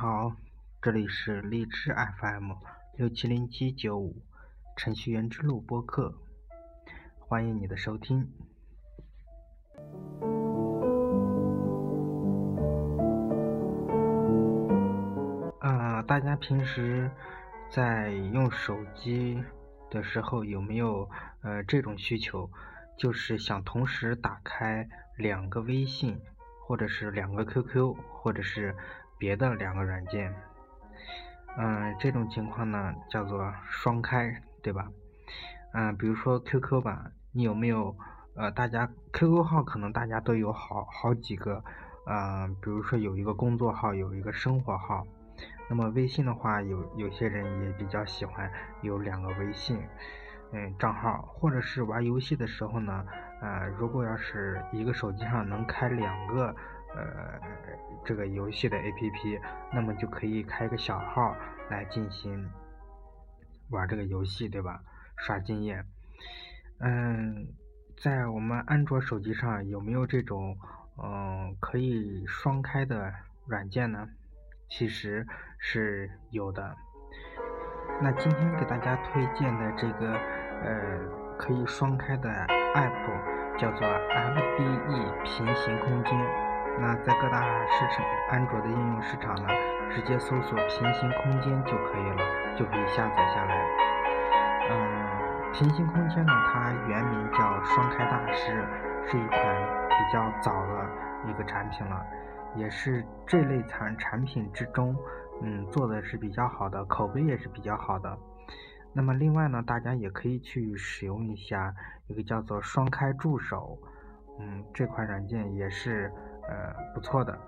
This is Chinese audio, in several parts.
好这里是荔枝 FM 六七零七九五程序员之路播客，欢迎你的收听。啊，大家平时在用手机的时候有没有呃这种需求，就是想同时打开两个微信，或者是两个 QQ，或者是别的两个软件？嗯，这种情况呢叫做双开，对吧？嗯，比如说 QQ 吧，你有没有呃，大家 QQ 号可能大家都有好好几个，嗯，比如说有一个工作号，有一个生活号。那么微信的话，有有些人也比较喜欢有两个微信，嗯，账号，或者是玩游戏的时候呢，呃，如果要是一个手机上能开两个。呃，这个游戏的 APP，那么就可以开个小号来进行玩这个游戏，对吧？刷经验。嗯，在我们安卓手机上有没有这种嗯可以双开的软件呢？其实是有的。那今天给大家推荐的这个呃可以双开的 App 叫做 FBE 平行空间。那在各大市场，安卓的应用市场呢，直接搜索“平行空间”就可以了，就可以下载下来。嗯，平行空间呢，它原名叫双开大师，是一款比较早的一个产品了，也是这类产产品之中，嗯，做的是比较好的，口碑也是比较好的。那么另外呢，大家也可以去使用一下一个叫做双开助手，嗯，这款软件也是。呃，不错的，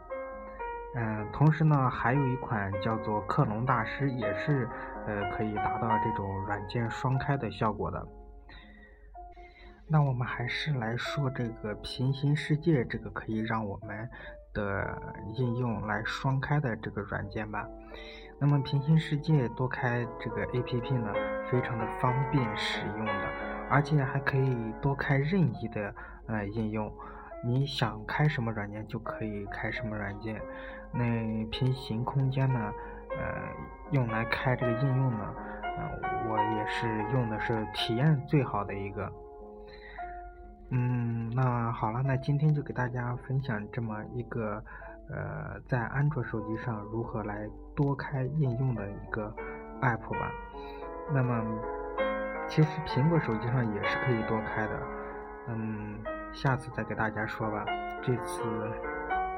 嗯，同时呢，还有一款叫做克隆大师，也是呃可以达到这种软件双开的效果的。那我们还是来说这个平行世界这个可以让我们的应用来双开的这个软件吧。那么平行世界多开这个 APP 呢，非常的方便使用的，而且还可以多开任意的呃应用。你想开什么软件就可以开什么软件，那平行空间呢？呃，用来开这个应用呢，呃，我也是用的是体验最好的一个。嗯，那好了，那今天就给大家分享这么一个，呃，在安卓手机上如何来多开应用的一个 app 吧。那么，其实苹果手机上也是可以多开的，嗯。下次再给大家说吧，这次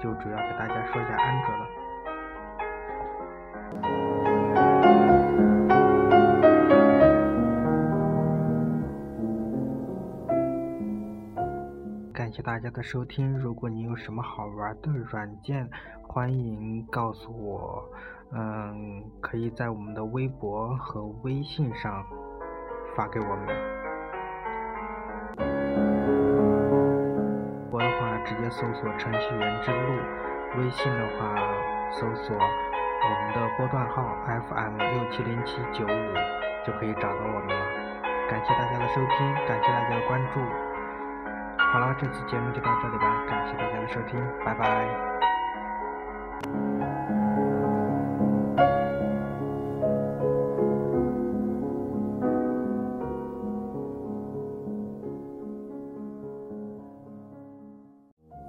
就主要给大家说一下安卓了。感谢大家的收听，如果你有什么好玩的软件，欢迎告诉我，嗯，可以在我们的微博和微信上发给我们。直接搜索“程序员之路”，微信的话搜索我们的波段号 FM 六七零七九五就可以找到我们了。感谢大家的收听，感谢大家的关注。好了，这期节目就到这里吧，感谢大家的收听，拜拜。